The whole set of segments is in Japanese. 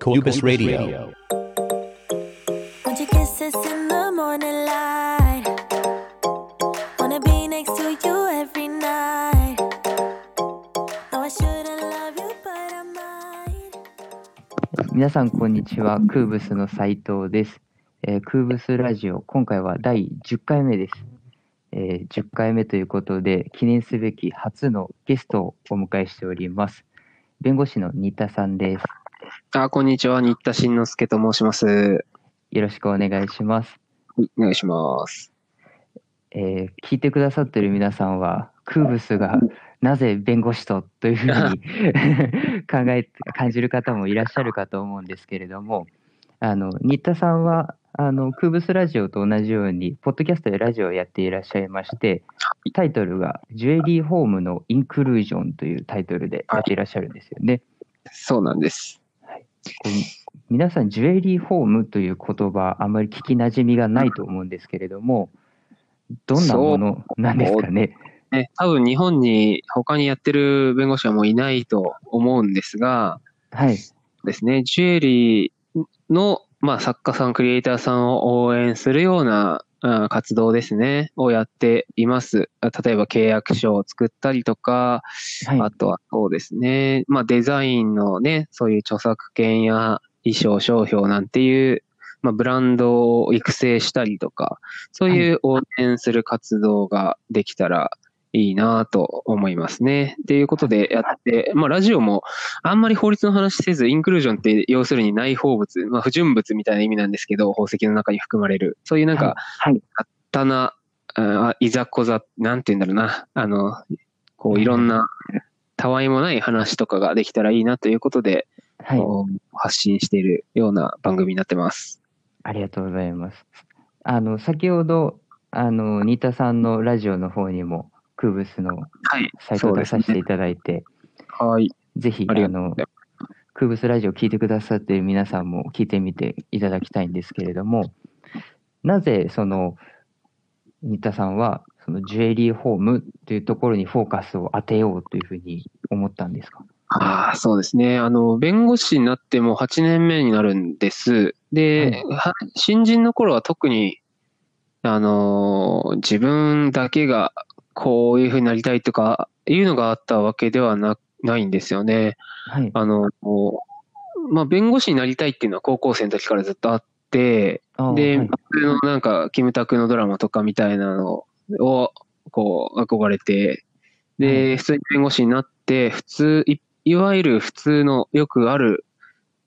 コーバス・ラジオ。みなさん、こんにちは。クーブスの斉藤です。えー、クーブスラジオ、今回は第10回目です、えー。10回目ということで、記念すべき初のゲストをお迎えしております。弁護士の新田さんです。あ、こんにちは。新田慎之介と申します。はいよろしくお願いします、お願いします。えー聞いてくださってる皆さんはクーブスがなぜ弁護士とというふうに 考え感じる方もいらっしゃるかと思うんですけれどもあの新田さんはあのクーブスラジオと同じようにポッドキャストでラジオをやっていらっしゃいましてタイトルが「ジュエリーホームのインクルージョン」というタイトルでやっていらっしゃるんですよね。そうなんです。こう皆さんジュエリーホームという言葉あまり聞きなじみがないと思うんですけれどもどんなものなんですかね？ね、多分日本に他にやってる弁護士はもういないと思うんですが、はい。ですね、ジュエリーの、まあ、作家さん、クリエイターさんを応援するようなあ活動ですね、をやっています。あ例えば契約書を作ったりとか、はい。あとはそうですね、まあデザインのね、そういう著作権や衣装商標なんていう、まあブランドを育成したりとか、そういう応援する活動ができたらいいなと思いますね。っていうことでやって、まあラジオもあんまり法律の話せず、インクルージョンって要するに内包物、まあ不純物みたいな意味なんですけど、宝石の中に含まれる。そういうなんか、はいたな、あいざこざ、なんて言うんだろうな、あの、こういろんな、たわいもない話とかができたらいいなということで、はい発信しているような番組になってます。ありがとうございます。あの先ほどあの新田さんのラジオの方にもクーブスのはい。サイトを出させていただいて、はい。ぜひあのクーブスラジオ聞いてくださっている皆さんも聞いてみていただきたいんですけれども、なぜその新田さんはそのジュエリーホームというところにフォーカスを当てようというふうに思ったんですか？ああ、そうですね。あの、弁護士になっても8年目になるんです。で、は新人の頃は特に、あの、自分だけがこういうふうになりたいとかいうのがあったわけではなないんですよね。はい。あの、まあ、弁護士になりたいっていうのは高校生の時からずっとあって、で、はいのなんか、キムタクのドラマとかみたいなのを、こう、憧れて、で、普通に弁護士になって、普通、いいわゆる普通のよくある、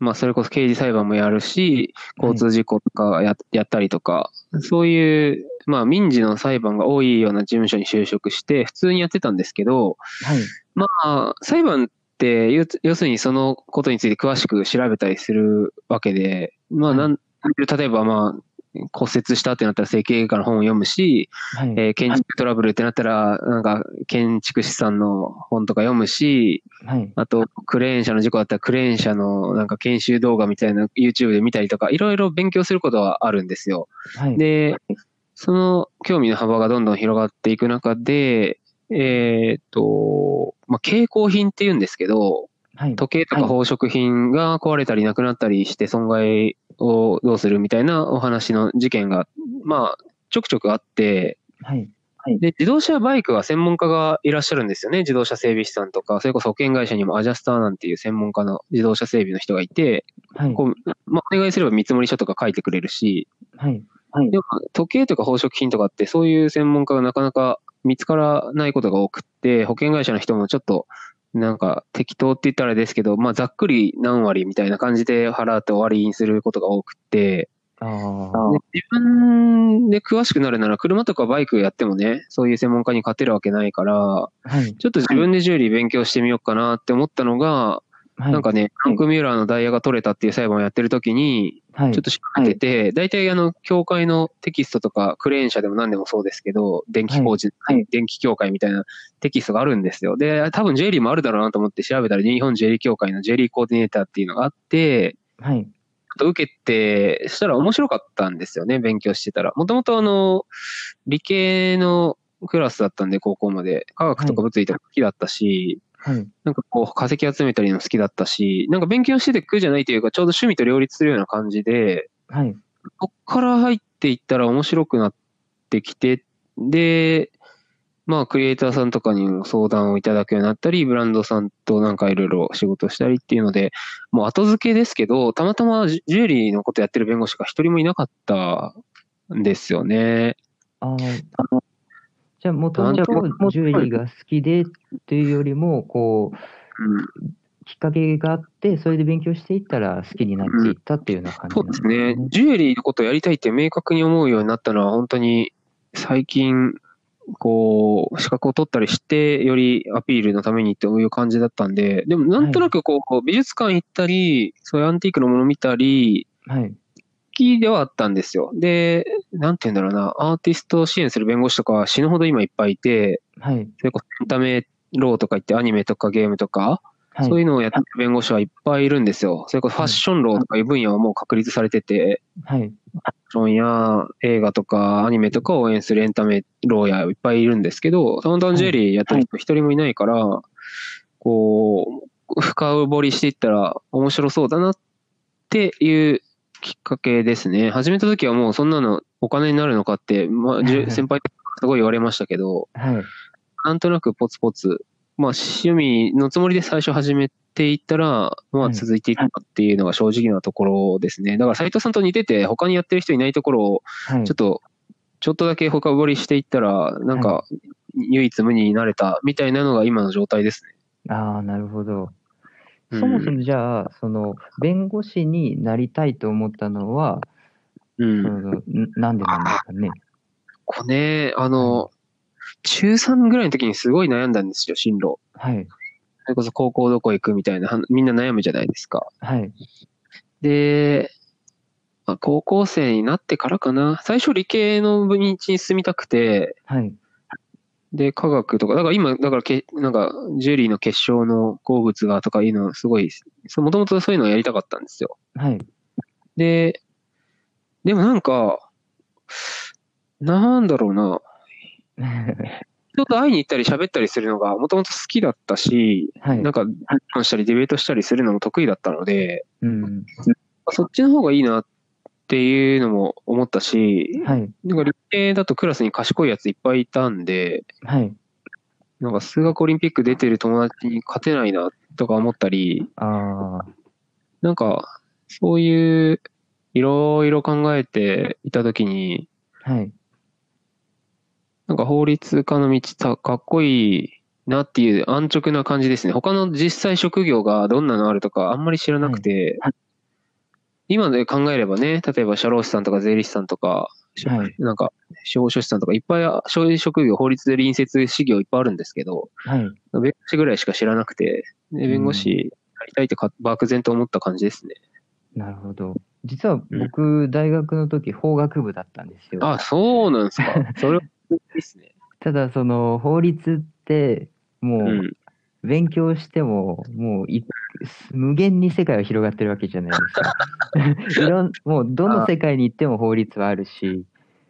まあ、それこそ刑事裁判もやるし、交通事故とかや,、やったりとか、そういう、まあ、民事の裁判が多いような事務所に就職して、普通にやってたんですけど、はい。まあ、裁判って、要要するにそのことについて詳しく調べたりするわけで、まあ、なん、例えばまあ、骨折したってなったら整形外科の本を読むし、はい。えー建築トラブルってなったら、なんか建築士さんの本とか読むし、はい。あとクレーン車の事故だったらクレーン車のなんか研修動画みたいな YouTube で見たりとか、いろいろ勉強することはあるんですよ。はい。で、その興味の幅がどんどん広がっていく中で、えーっと、まあ、携行品って言うんですけど、はい。時計とか宝飾品が壊れたりなくなったりして損害をどうするみたいなお話の事件が、まあ、ちょくちょくあって、はい。で、自動車バイクは専門家がいらっしゃるんですよね。自動車整備士さんとか、それこそ保険会社にもアジャスターなんていう専門家の自動車整備の人がいて、はい。こうまあ、お願いすれば見積書とか書いてくれるし、はい。でも時計とか宝飾品とかってそういう専門家がなかなか見つからないことが多くって、保険会社の人もちょっとなんか適当って言ったらですけど、まあざっくり何割みたいな感じで払って終わりにすることが多くって、あ自分で詳しくなるなら車とかバイクやってもね、そういう専門家に勝てるわけないから、はい。ちょっと自分でジュエリー勉強してみようかなって思ったのが、はい。なんかね、フランク・ミューラーのダイヤが取れたっていう裁判をやってる時に、はいちょっと調べてて、大体あの、協会のテキストとか、クレーン車でも何でもそうですけど、電気工事、電気協会みたいなテキストがあるんですよ。で、多分ジェリーもあるだろうなと思って調べたら、日本ジェリー協会のジェリーコーディネーターっていうのがあって、はい。と受けて、したら面白かったんですよね、勉強してたら。もともとあの、理系のクラスだったんで、高校まで。科学とか物理とか好きだったし、はい。なんかこう化石集めたりの好きだったし、なんか勉強してて苦じゃないというか、ちょうど趣味と両立するような感じで、はい。こっから入っていったら面白くなってきて、で、まあ、クリエイターさんとかにも相談をいただくようになったり、ブランドさんとなんかいろいろ仕事したりっていうので、もう後付けですけど、たまたまジュエリーのことやってる弁護士が一人もいなかったんですよね。あーじゃあ、もともとジュエリーが好きでっていうよりも、こう、うん、きっかけがあって、それで勉強していったら好きになっていったっていうような感じそなうんですねね。。ジュエリーのことをやりたいって明確に思うようになったのは、本当に最近、こう、資格を取ったりして、よりアピールのためにっていう感じだったんで、でもなんとなくこう、美術館行ったり、そういうアンティークのもの見たり、はい。好きではあったんですよ。で、なんて言うんだろうな、アーティストを支援する弁護士とか死ぬほど今いっぱいいて、はい。それこそエンタメローとか言ってアニメとかゲームとか、はい。そういうのをやってる弁護士はいっぱいいるんですよ。それこそファッションローとかいう分野はもう確立されてて、はい。ファッションや映画とかアニメとかを応援するエンタメローヤーいっぱいいるんですけど、ダウンタウンジュエリーやってる人一人もいないから、こう、深掘りしていったら面白そうだなっていうきっかけですね。始めた時はもうそんなのお金になるのかって、まあ、先輩すごい言われましたけど、はい。なんとなくポツポツ、まあ趣味のつもりで最初始めていったら、まあ続いていくかっていうのが正直なところですね。だから斉藤さんと似てて、他にやってる人いないところを、はい。ちょっと、ちょっとだけ深掘りしていったら、なんか、唯一無二になれたみたいなのが今の状態ですね。ああ、なるほど。うんそもそもじゃあ、その、弁護士になりたいと思ったのは、そうん。のんなんでなんですかね？これね、あの、中3ぐらいの時にすごい悩んだんですよ、進路。はい。それこそ高校どこ行くみたいな、はみんな悩むじゃないですか。はい。で、まあ、高校生になってからかな。最初理系の道に進みたくて、はい。で、科学とか、だから今、だからけ、なんか、ジュエリーの結晶の鉱物がとかいうの、すごい、もともとそういうのをやりたかったんですよ。はい。で、でもなんか、なんだろうな、人と会いに行ったり喋ったりするのがもともと好きだったし、はいなんか、議論したりディベートしたりするのも得意だったので、うん。そっちの方がいいなっていうのも思ったし、はい。なんか理系だとクラスに賢いやついっぱいいたんで、はい。なんか数学オリンピック出てる友達に勝てないなとか思ったり、ああ。なんか、そういう、いろいろ考えていたときに、はい。なんか法律家の道たかっこいいなっていう安直な感じですね。他の実際職業がどんなのあるとかあんまり知らなくて、今で考えればね、例えば社労士さんとか税理士さんとか、はいなんか司法書士さんとかいっぱいそういう職業、法律で隣接事業いっぱいあるんですけど、はい。弁護士ぐらいしか知らなくて、で弁護士やりたいってか漠然と思った感じですね。なるほど。実は僕、大学の時、法学部だったんですよ。あ、そうなんですか。それはですね。ただ、その、法律って、もう、うん。勉強しても、もうい、無限に世界は広がってるわけじゃないですか。いろん、もう、どの世界に行っても法律はあるし、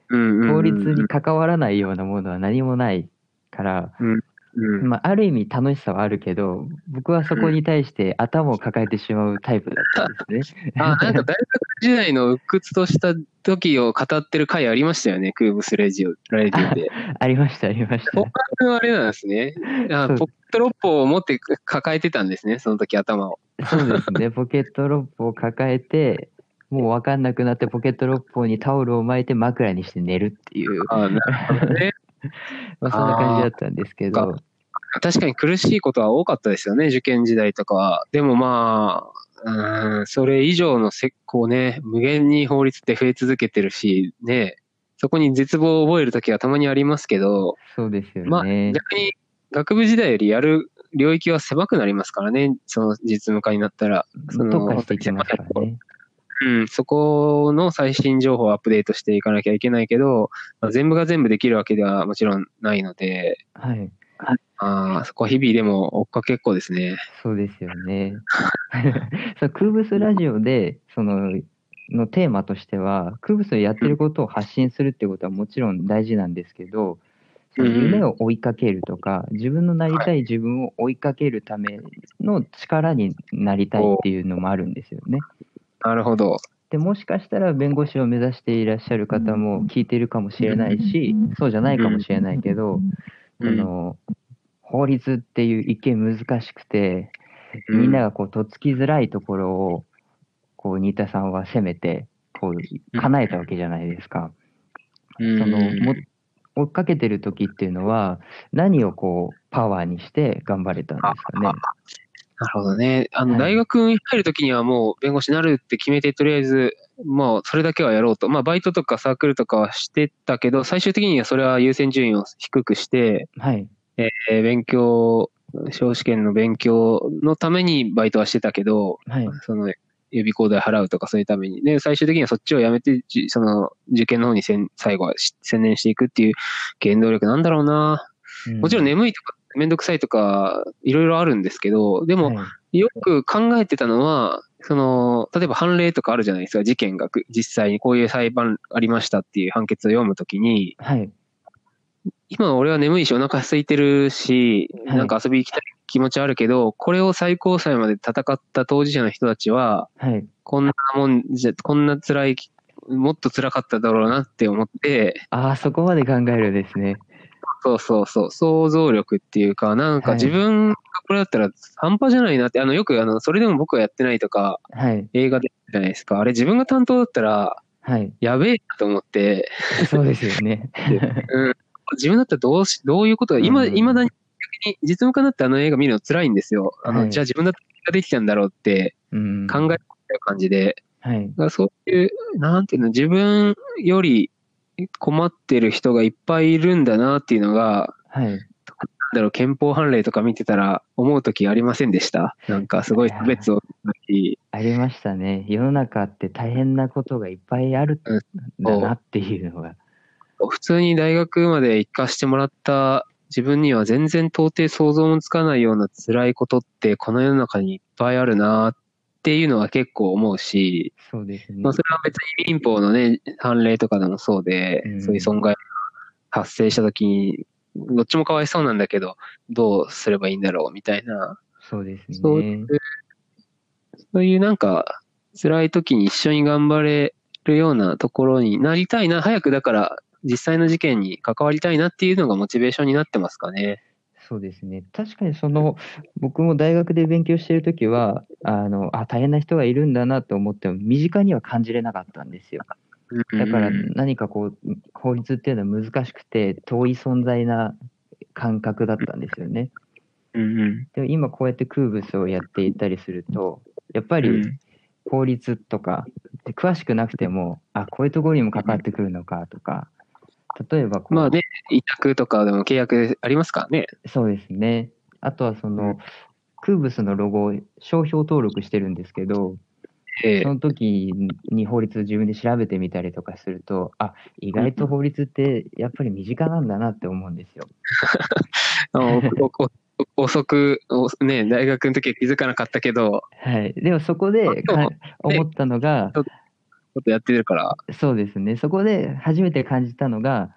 うんうんうん法律に関わらないようなものは何もないから、うんまあ、ある意味楽しさはあるけど、僕はそこに対して頭を抱えてしまうタイプだったんですね。あ、なんか大学時代の鬱屈とした時を語ってる回ありましたよね、クーブスレジオ、ラディオで。ありました、ありましたポ。カはあれなんですね。あポケットロッポを持って抱えてたんですね、その時頭を。そうですね、ポケットロップを抱えて、もう分かんなくなってポケットロップにタオルを巻いて枕にして寝るっていう、あなるほどね。まあ、そんな感じだったんですけあど、確かに苦しいことは多かったですよね、受験時代とかは。でもまあ、うん、それ以上のせこうね、無限に法律って増え続けてるし、ね、そこに絶望を覚える時はたまにありますけど、そうですよまあ、ね。逆に学部時代よりやる領域は狭くなりますからね、その実務家になったら。そのね。うん、そこの最新情報をアップデートしていかなきゃいけないけど、まあ全部が全部できるわけではもちろんないので、はい。あーそこは日々でも追っかけっこですね。そうですよね。そうクーブスラジオで、その、のテーマとしては、クーブスのやってることを発信するってことはもちろん大事なんですけど、その夢を追いかけるとか、自分のなりたい自分を追いかけるための力になりたいっていうのもあるんですよね。なるほど。でもしかしたら弁護士を目指していらっしゃる方も聞いてるかもしれないし、そうじゃないかもしれないけど、うんその法律っていう一見難しくて、みんながこうとっつきづらいところをこう新田さんは攻めてこう叶えたわけじゃないですか。うん、そのも追っかけてる時っていうのは何をこうパワーにして頑張れたんですかね？なるほどね。あの、はい大学に入るときにはもう弁護士になるって決めて、とりあえず、もうそれだけはやろうと。まあ、バイトとかサークルとかはしてたけど、最終的にはそれは優先順位を低くして、はいえー勉強、司法試験の勉強のためにバイトはしてたけど、はいその予備校代払うとかそういうために。で、最終的にはそっちをやめて、じその受験の方にせん最後はし専念していくっていう原動力なんだろうな。もちろんね、眠いとか、めんどくさいとか、いろいろあるんですけど、でも、はいよく考えてたのは、その、例えば判例とかあるじゃないですか、事件がく実際にこういう裁判ありましたっていう判決を読むときに、はい。今俺は眠いしお腹空いてるし、はい。なんか遊び行きたい気持ちあるけど、これを最高裁まで戦った当事者の人たちは、はい。こんなもんじゃ、こんな辛い、もっと辛かっただろうなって思って、ああそこまで考えるんですね。そうそうそう、想像力っていうか、なんかはい。自分がこれだったら半端じゃないなって、あの、よくあの、それでも僕はやってないとか、はい。映画でじゃないですか。あれ自分が担当だったら、はい。やべえなと思って、そうですよね。うん、自分だったらどうし、どういうことが、今、うん。いまだに逆に実務家になってあの映画見るの辛いんですよ。あの、はい。じゃあ自分だったらできたんだろうってうん。考えてる感じで、はい。そういう、なんていうの、自分より困ってる人がいっぱいいるんだなっていうのが、はいなんだろう、憲法判例とか見てたら思うときありませんでした？なんかすごい差別をし、ありましたね。世の中って大変なことがいっぱいあるんだなっていうのが。普通に大学まで行かしてもらった自分には全然到底想像もつかないような辛いことってこの世の中にいっぱいあるなっていうのは結構思うし、そうですねまあ。それは別に民法のね、判例とかでもそうで、うんそういう損害が発生した時に、どっちもかわいそうなんだけど、どうすればいいんだろうみたいな、そうですそういねう。、そういうなんか、辛い時に一緒に頑張れるようなところになりたいな、早くだから実際の事件に関わりたいなっていうのがモチベーションになってますかね。そうですね。確かにその、僕も大学で勉強してるときは、あの、あ、大変な人がいるんだなと思っても、身近には感じれなかったんですよ。だからうん何かこう、法律っていうのは難しくて、遠い存在な感覚だったんですよね。でも今こうやってクーブスをやっていたりすると、やっぱりうん法律とか、で詳しくなくても、あ、こういうところにも関わってくるのかとか、例えばまあね、委託とかでも契約ありますからね。そうですね。あとはその、うんクーブスのロゴを商標登録してるんですけど、ええその時に法律自分で調べてみたりとかすると、あ、意外と法律ってやっぱり身近なんだなって思うんですよ。遅く、おね、大学の時は気づかなかったけど、はい。でもそこで思ったのが、ちょっとやってるから。そうですね。そこで初めて感じたのが、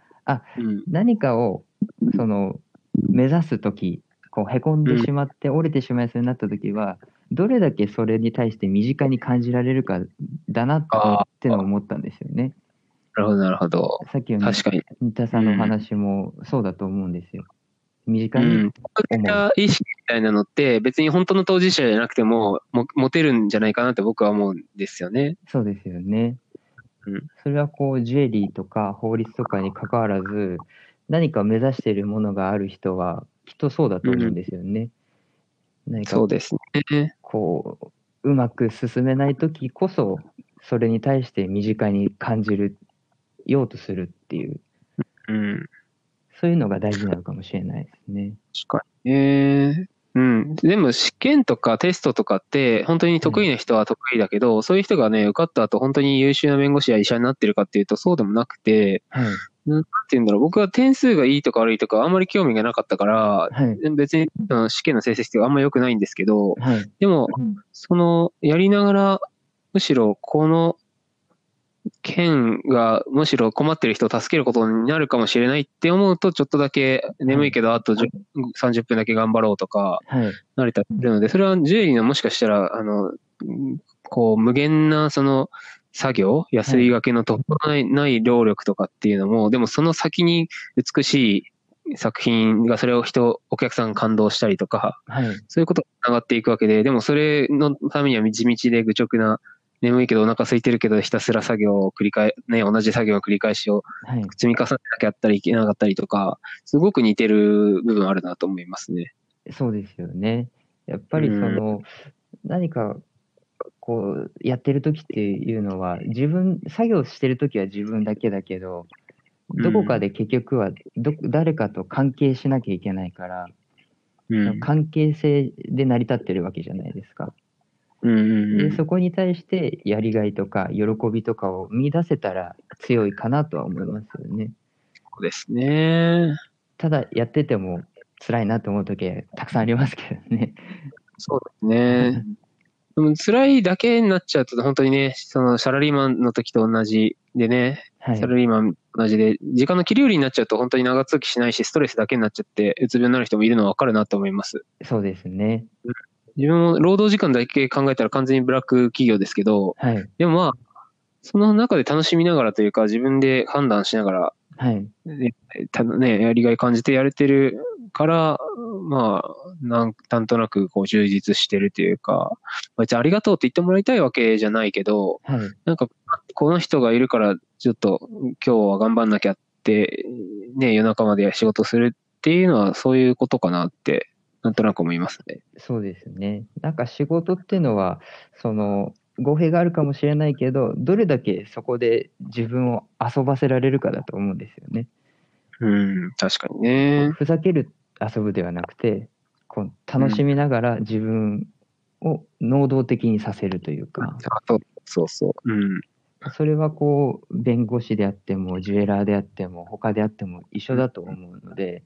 うん。何かをその目指す時こうへこんでしまって折れてしまいそうになった時は、どれだけそれに対して身近に感じられるかだなってのを思ったんですよね。なるほど、なるほど。さっきの確かに。新田さんのお話もそうだと思うんですよ。身近に、うん。そういった意識みたいなのって、別に本当の当事者じゃなくても、も持てるんじゃないかなって僕は思うんですよね。そうですよね。うんそれはこうジュエリーとか法律とかに関わらず何か目指しているものがある人はきっとそうだと思うんですよね。何かそうですね。こううまく進めない時こそそれに対して身近に感じるようとするっていううん。そういうのが大事なのかもしれないですね。確かにね。うん。でも試験とかテストとかって、本当に得意な人は得意だけど、そういう人がね、受かった後本当に優秀な弁護士や医者になってるかっていうとそうでもなくて、はいなんて言うんだろう、僕は点数がいいとか悪いとかあんまり興味がなかったから、はい別にあの試験の成績とかあんまり良くないんですけど、はいでも、その、やりながら、むしろこの県がむしろ困ってる人を助けることになるかもしれないって思うと、ちょっとだけ眠いけど、あと10 30分だけ頑張ろうとか、はい。なれたりするので、それはジュエリーのもしかしたら、あの、こう、無限な、その、作業、安いがけのとないない労力とかっていうのも、でもその先に美しい作品がそれを人、お客さんが感動したりとか、はい。そういうことが繋がっていくわけで、でもそれのためには地道で愚直な、眠いけどお腹空いてるけどひたすら作業を繰り返、ね、同じ作業の繰り返しをはい。積み重ねなきゃあったりいけなかったりとか、すごく似てる部分あるなと思いますね。そうですよね。やっぱりその、何かこうやってる時っていうのは自分作業してる時は自分だけだけどどこかで結局はど誰かと関係しなきゃいけないから、うん。関係性で成り立ってるわけじゃないですか。うんうんうん。でそこに対してやりがいとか喜びとかを見出せたら強いかなとは思いますよね。そうですね。ただやってても辛いなと思う時はたくさんありますけどね。そうですね。でも辛いだけになっちゃうと、本当にね、そのサラリーマンの時と同じでね、はいサラリーマンと同じで、時間の切り売りになっちゃうと本当に長続きしないし、ストレスだけになっちゃって、うつ病になる人もいるのはわかるなと思います。そうですね。自分も労働時間だけ考えたら完全にブラック企業ですけど、はい。でもまあ、その中で楽しみながらというか、自分で判断しながら、はい。ねたね、やりがい感じてやれてるから、まあ、なんなんとなくこう充実してるというか、別にありがとうって言ってもらいたいわけじゃないけど、はい。なんか、この人がいるから、ちょっと今日は頑張んなきゃって、ね、夜中まで仕事するっていうのはそういうことかなって、なんとなく思いますね。そうですね。なんか仕事っていうのは、その、語弊があるかもしれないけど、どれだけそこで自分を遊ばせられるかだと思うんですよね。うん、確かにね。ふざける遊ぶではなくて、こう楽しみながら自分を能動的にさせるというか、そうそうそう。うん。それはこう、弁護士であっても、ジュエラーであっても、他であっても一緒だと思うので、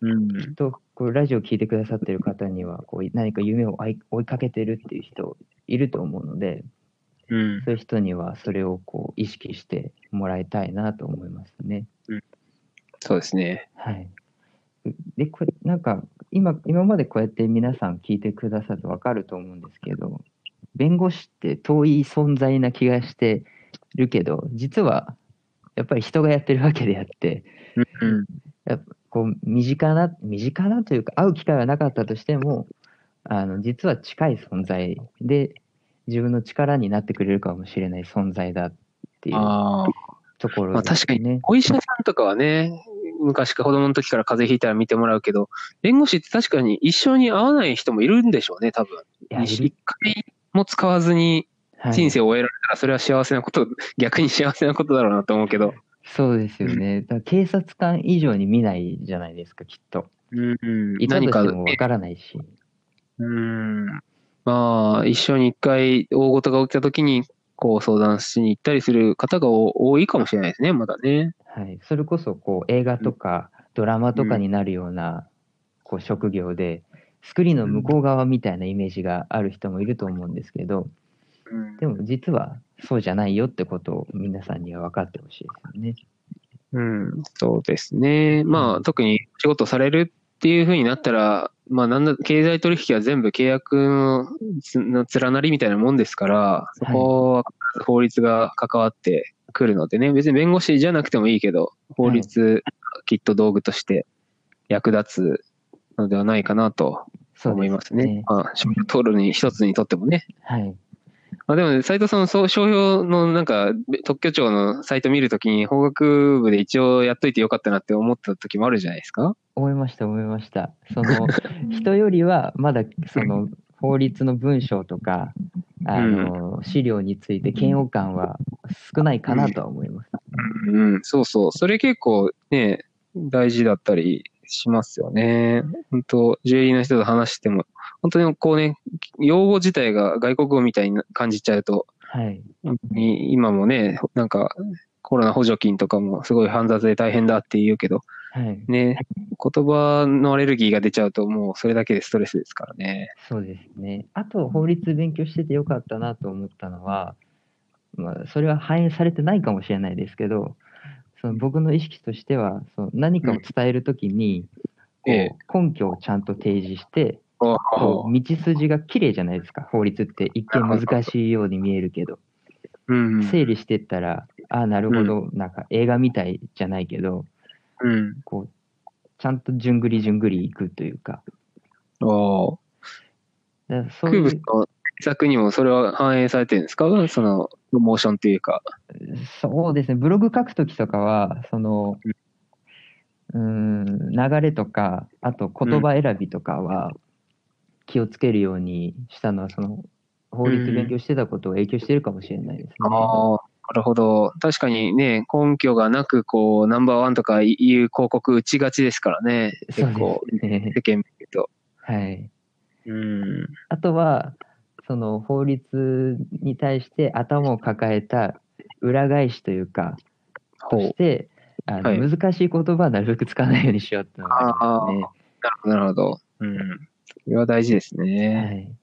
うん。きっとこうラジオを聞いてくださってる方にはこう何か夢を追いかけてるっていう人いると思うのでうん。そういう人にはそれをこう意識してもらいたいなと思いますね。そうですね。はい、でこれなんか今今までこうやって皆さん聞いてくださると分かると思うんですけど弁護士って遠い存在な気がしてるけど実はやっぱり人がやってるわけであってうん。こう身近な身近なというか会う機会はなかったとしてもあの実は近い存在で自分の力になってくれるかもしれない存在だっていう。ところまあ確かにね。お医者さんとかはね、昔から子供の時から風邪ひいたら見てもらうけど、弁護士って確かに一緒に会わない人もいるんでしょうね、多分。一る回も使わずにはい人生を終えられたら、それは幸せなこと、逆に幸せなことだろうなと思うけど。そうですよね。だから警察官以上に見ないじゃないですか、きっと。うんうんいたとしてもわからないし。うん。まあ、一緒に一回大事が起きた時に、こう相談しに行ったりする方が多いかもしれないですね、まだね。はい、それこそこう映画とかドラマとかになるようなこう職業で、スクリーンの向こう側みたいなイメージがある人もいると思うんですけど、うんでも実はそうじゃないよってことを皆さんには分かってほしいですよね。うん、そうですね。まあ、特に仕事されるっていう風になったら、まあ、なんだ、経済取引は全部契約の連なりみたいなもんですから、そこは法律が関わってくるのでね、別に弁護士じゃなくてもいいけど、法律、きっと道具として役立つのではないかなとそうで思いますね。ねまあ、取るに一つにとってもね。はい。まあでもね、斉藤さん、そう、商標のなんか、特許庁のサイト見るときに、法学部で一応やっといてよかったなって思った時もあるじゃないですか？思いました思いました。その人よりはまだその法律の文章とかあの資料について嫌悪感は少ないかなとは思います。うん、そうそう。それ結構ね、大事だったりしますよね。本当ジュエリーの人と話しても、本当にこうね、用語自体が外国語みたいに感じちゃうと、はい。い今もね、なんか、コロナ補助金とかもすごい煩雑で大変だって言うけど、はい。ね、言葉のアレルギーが出ちゃうともうそれだけでストレスですからね。そうですね。あと法律勉強しててよかったなと思ったのは、まあ、それは反映されてないかもしれないですけど、その僕の意識としては、その何かを伝えるときに、こえう根拠をちゃんと提示して、あこう道筋が綺麗じゃないですか、法律って。一見難しいように見えるけど、うん。整理してったら、ああ、なるほど、なんか映画みたいじゃないけど、うん。こう、ちゃんと順繰り順繰りいくというか、おだからそういう、作にもそれは反映されてるんですか？その、モーションっていうか。そうですね、ブログ書くときとかは、その、うーん、流れとか、あと言葉選びとかは気をつけるようにしたのは、その、法律勉強してたことを影響してるかもしれないですね。ああ、なるほど。確かにね、根拠がなく、こう、ナンバーワンとかいう広告打ちがちですからね。結構、ね。世間見ると。はい。うん。あとは、その法律に対して頭を抱えた裏返しというか、と。して、あのはい難しい言葉はなるべく使わないようにしようってありますね。なるほど、なるほど。うん。それは大事ですはね。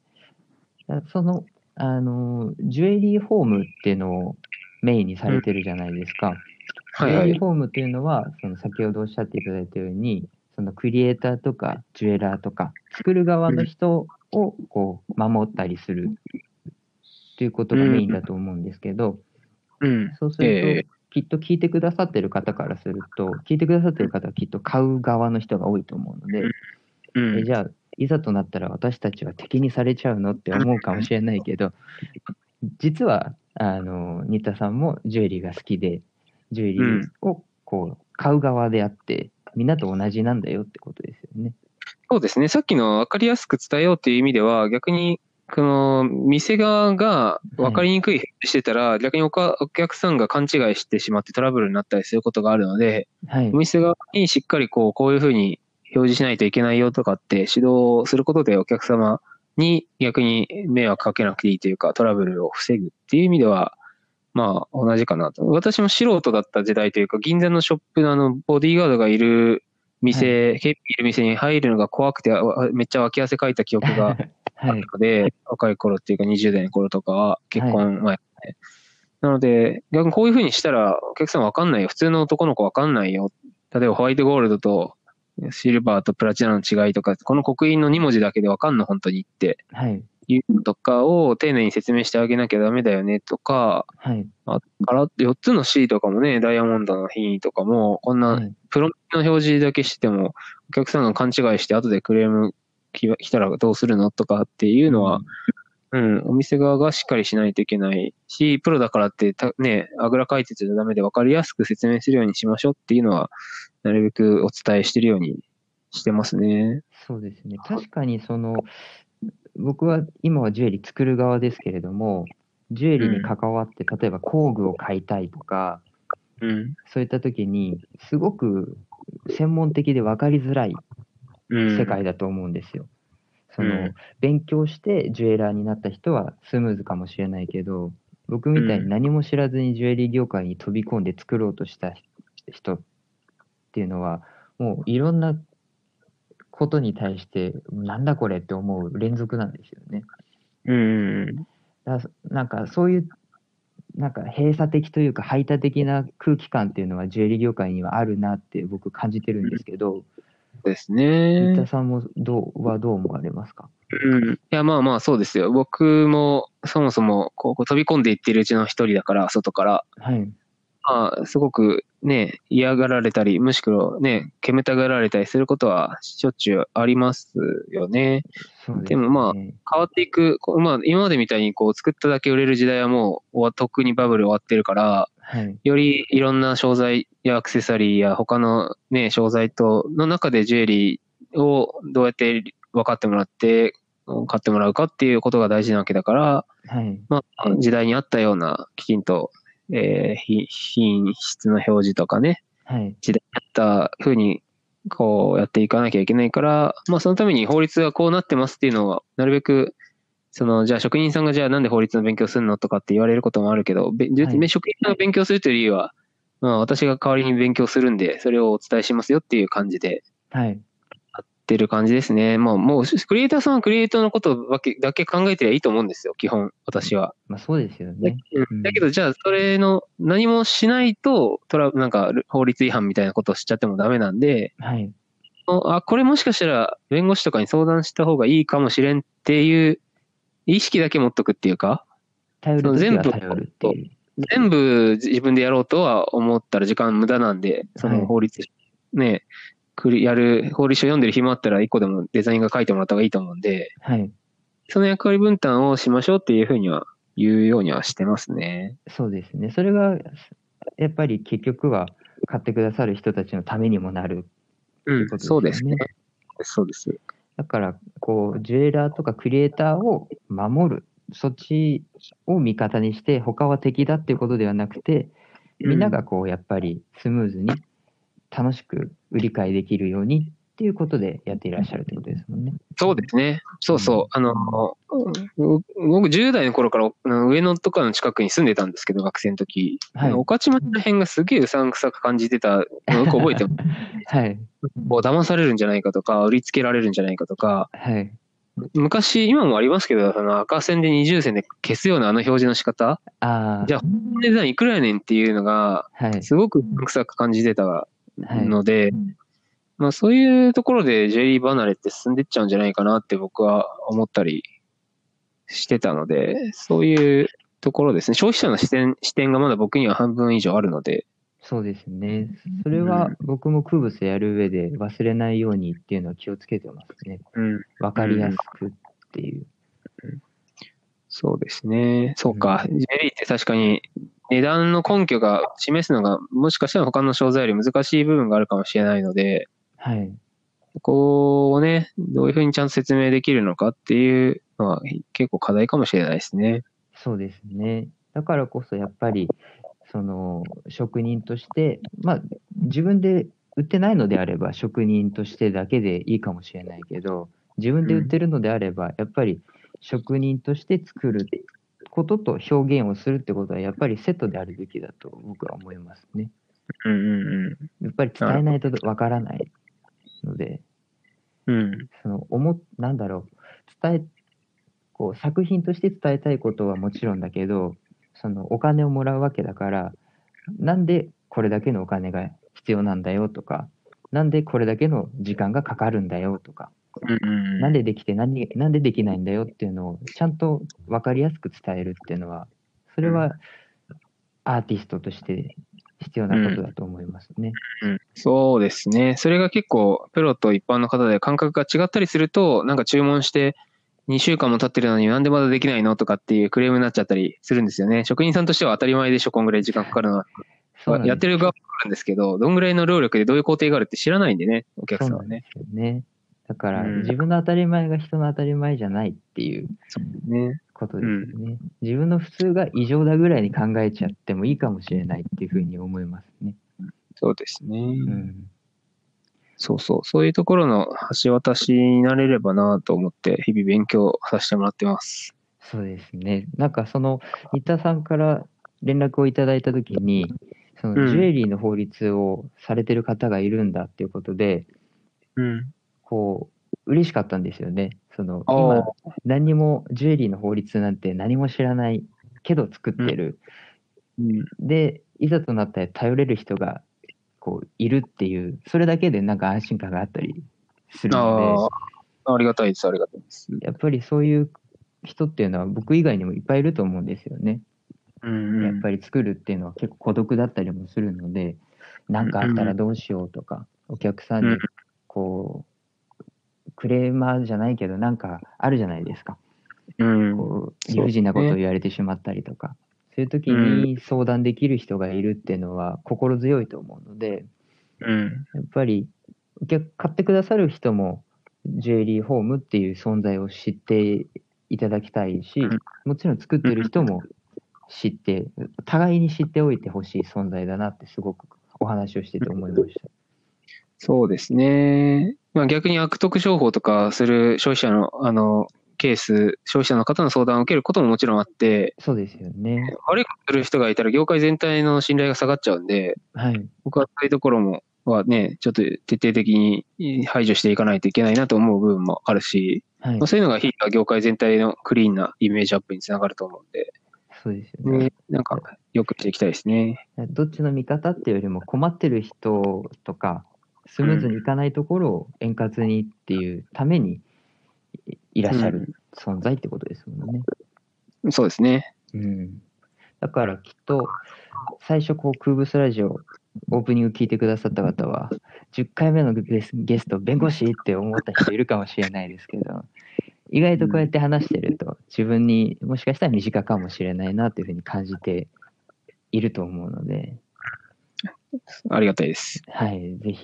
い。だその、あの、ジュエリーホームっていうのをメインにされてるじゃないですか。はいはい。ジュエリーホームっていうのは、その先ほどおっしゃっていただいたように、そのクリエイターとかジュエラーとか、作る側の人をこう守ったりするっていうことがメインだと思うんですけど、うん。そうすると、ええきっと聞いてくださってる方からすると、聞いてくださってる方はきっと買う側の人が多いと思うので、うん。えじゃあ、いざとなったら私たちは敵にされちゃうのって思うかもしれないけど、実は、あの、新田さんもジュエリーが好きで、ジュエリーをこう買う側であって、みんなと同じなんだよってことですよね。そうですね。さっきの分かりやすく伝えようっていう意味では、逆に、この、店側が分かりにくいしてたら、逆におかお客さんが勘違いしてしまってトラブルになったりすることがあるので、はいお。店側にしっかりこう、こういうふうに表示しないといけないよとかって指導することでお客様に逆に迷惑かけなくていいというかトラブルを防ぐっていう意味では、まあ同じかなと。私も素人だった時代というか、銀座のショップのあの、ボディーガードがいる店、警備いる店に入るのが怖くて、あめっちゃ脇汗かいた記憶があはい。るので、若い頃っていうか20代の頃とかは結婚前、ねなので、逆にこういう風にしたらお客さんわかんないよ。普通の男の子わかんないよ。例えばホワイトゴールドとシルバーとプラチナの違いとか、この刻印の2文字だけでわかんの本当にってはい。いうのとかを丁寧に説明してあげなきゃダメだよねとか、はい。あから4つの C とかもね、ダイヤモンドの品位とかも、こんはないプロの表示だけしても、お客さんが勘違いして後でクレーム来来たらどうするのとかっていうのは、うん、お店側がしっかりしないといけないし、プロだからってたね、あぐらかいてちゃダメで分かりやすく説明するようにしましょうっていうのは、なるべくお伝えしてるようにしてますね。そうですね。確かにその、僕は今はジュエリー作る側ですけれども、ジュエリーに関わって、例えば工具を買いたいとか、うん。そういった時に、すごく専門的で分かりづらいうん。世界だと思うんですよ。そのうん勉強してジュエラーになった人はスムーズかもしれないけど、僕みたいに何も知らずにジュエリー業界に飛び込んで作ろうとした人っていうのは、もういろんなことに対して、なんだこれって思う連続なんですよね。うん。だなんかそういう、なんか閉鎖的というか排他的な空気感っていうのはジュエリー業界にはあるなって僕感じてるんですけど、です新ね田。さんもどうはどう思われますか？うん。いや、まあまあそうですよ。僕もそもそもこう飛び込んでいってるうちの一人だから、外から。はい。まあ、すごくね、嫌がられたり、むしろね、煙たがられたりすることはしょっちゅうありますよね。ですでもまあね変わっていく、まあ今までみたいにこう作っただけ売れる時代はもうとっくにバブル終わってるから、はい。よりいろんな商材やアクセサリーや他のね、商材との中でジュエリーをどうやって分かってもらって、買ってもらうかっていうことが大事なわけだから、はい。まあ、時代に合ったような、きちんと、えー品品質の表示とかね、はい。時代に合った風に、こうやっていかなきゃいけないから、まあそのために法律がこうなってますっていうのは、なるべく、その、じゃあ職人さんがじゃあなんで法律の勉強するのとかって言われることもあるけど、べはい職人さんが勉強するという理由は、まあ私が代わりに勉強するんで、それをお伝えしますよっていう感じではい。ってる感じですね。まあもう、クリエイターさんはクリエイターのことだけだけ考えてりゃいいと思うんですよ、基本、私は。まあそうですよね。うんだけど、じゃあ、それの、何もしないと、トラなんか、法律違反みたいなことをしちゃってもダメなんで、はい。あ、これもしかしたら、弁護士とかに相談した方がいいかもしれんっていう、意識だけ持っとくっていうか、頼る全部は頼るっていう。全部自分でやろうとは思ったら時間無駄なんで、そはいの法律、ね、くりやる、法律書読んでる暇あったら一個でもデザインが書いてもらった方がいいと思うんで、はい。その役割分担をしましょうっていうふうには言うようにはしてますね。そうですね。それが、やっぱり結局は買ってくださる人たちのためにもなる。うんことですよねそうですね。そうです。だから、こう、ジュエラーとかクリエイターを守る。そっちを味方にして、他は敵だっていうことではなくて、みんながこう、やっぱりスムーズに楽しく売り買いできるようにっていうことでやっていらっしゃるってことですもんね。そうですね。そうそう。あの、う僕10代の頃からうん上野とかの近くに住んでたんですけど、学生の時。はい御徒町ら辺がすげえうさんくさく感じてたのをよく覚えてます。はい。こう騙されるんじゃないかとか、売りつけられるんじゃないかとか、はい。昔、今もありますけど、その赤線で二重線で消すようなあの表示の仕方、ああ、じゃあ、本当のデザインいくらやねんっていうのが、はい。すごくうさんくさく感じてたはい。まあそういうところで J リー離れって進んでっちゃうんじゃないかなって僕は思ったりしてたので、そういうところですね。消費者の視点、視点がまだ僕には半分以上あるので、そうですね。それは僕もクーブスやる上で忘れないようにっていうのは気をつけてますね。うん、わかりやすくっていう。そうですね。そうか。J リーって確かに値段の根拠が示すのが、もしかしたら他の商材より難しい部分があるかもしれないので、はい。ここをね、どういうふうにちゃんと説明できるのかっていうのは結構課題かもしれないですね。そうですね。だからこそやっぱり、その職人として、まあ自分で売ってないのであれば職人としてだけでいいかもしれないけど、自分で売ってるのであれば、やっぱり職人として作ることと表現をするってことはやっぱりセットであるべきだと僕は思いますね。うんうんやっぱり伝えないとわからないので、うん。うん。その思なんだろう伝えこう作品として伝えたいことはもちろんだけどそのお金をもらうわけだからなんでこれだけのお金が必要なんだよとかなんでこれだけの時間がかかるんだよとか、うんうんなんでできて何なんでできないんだよっていうのをちゃんと分かりやすく伝えるっていうのはそれはアーティストとして必要なことだと思いますね。うんそうですね。それが結構、プロと一般の方で感覚が違ったりすると、なんか注文して2週間も経ってるのになんでまだできないのとかっていうクレームになっちゃったりするんですよね。職人さんとしては当たり前でしょ、こんぐらい時間かかるのは。やってる側もあるんですけど、どんぐらいの労力でどういう工程があるって知らないんでね、お客さんはね。すよね。だから、うん自分の当たり前が人の当たり前じゃないっていうそうね。ことですよね。自分の普通が異常だぐらいに考えちゃってもいいかもしれないっていうふうに思いますね。そうですね。うん。そうそう。そういうところの橋渡しになれればなと思って、日々勉強させてもらってます。そうですね。なんかその、新田さんから連絡をいただいたときに、そうんのジュエリーの法律をされてる方がいるんだっていうことで、うん。こう、嬉しかったんですよね。その、あ今あ、何にもジュエリーの法律なんて何も知らないけど作ってる。うん。で、いざとなったら頼れる人がこういるっていう、それだけでなんか安心感があったりするのああ、ありがたいです、ありがたいです。で、やっぱりそういう人っていうのは僕以外にもいっぱいいると思うんですよね。うんやっぱり作るっていうのは結構孤独だったりもするので、なんかあったらどうしようとか、お客さんにうんこう、クレーマーじゃないけど、なんかあるじゃないですか。うん。こう理不尽なことを言われてしまったりとか、そういう時に相談できる人がいるっていうのは心強いと思うので、うん。やっぱり買ってくださる人もジュエリーホームっていう存在を知っていただきたいしうん、もちろん作ってる人も知って、互いに知っておいてほしい存在だなってすごくお話をしてて思いました。そうですね。まあ逆に悪徳商法とかする消費者の、あの、ケース、消費者の方の相談を受けることももちろんあって、そうですよね。悪いことする人がいたら業界全体の信頼が下がっちゃうんで、はい。僕はそういうところもはね、ちょっと徹底的に排除していかないといけないなと思う部分もあるし、はいまあ、そういうのが非業界全体のクリーンなイメージアップにつながると思うんで、そうですよねね、なんか、よくしていきたいですね。どっちの味方っていうよりも困ってる人とかスムーズにいかないところを円滑にっていうためにいいらっしゃる存在ってことですもんね。そうですね。うん、だからきっと最初こう空ブスラジオオープニング聞いてくださった方は10回目のゲスゲスト弁護士って思った人いるかもしれないですけど意外とこうやって話してると自分にもしかしたら身近かもしれないなというふうに感じていると思うので、ありがたいです。はい、ぜひ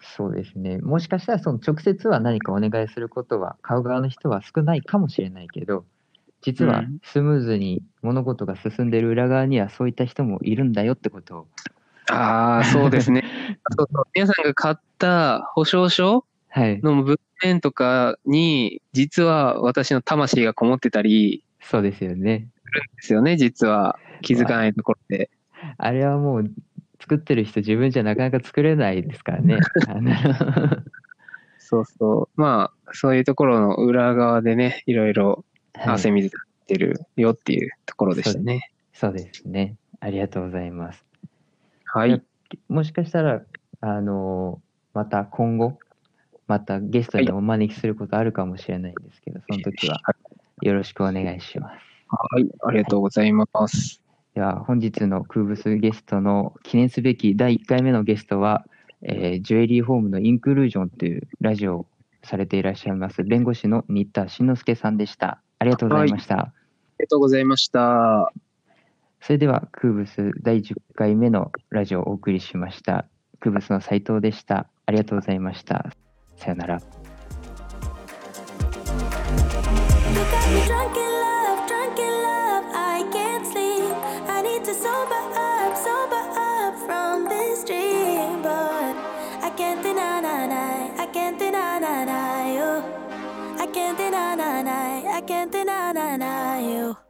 そうですねもしかしたらその直接は何かお願いすることは買う側の人は少ないかもしれないけど実はうんスムーズに物事が進んでる裏側にはそういった人もいるんだよってことをああ、そうですね。そうそう皆さんが買った保証書はいの文面とかに、実は私の魂がこもってたりそうですよねですよね、実は。気づかないところで。あれはもう作ってる人自分じゃなかなか作れないですからね そうそう。まあ、そういうところの裏側でね、いろいろはい汗水が出てるよっていうところでしたね。そうですねありがとうございますはい。もしかしたら、あの、また今後、またゲストにお招きすることあるかもしれないんですけど、その時はよろしくお願いします。はい。ありがとうございます。では、本日の空ブスゲストの記念すべき第1回目のゲストは、えージュエリーホームのインクルージョンというラジオをされていらっしゃいます、弁護士の新田慎之介さんでした。ありがとうございました。ありがとうございました。それでは、クーブス第10回目のラジオをお送りしました。クーブスの斉藤でした。ありがとうございました。さよなら。I can't deny, deny, I can't deny, deny you.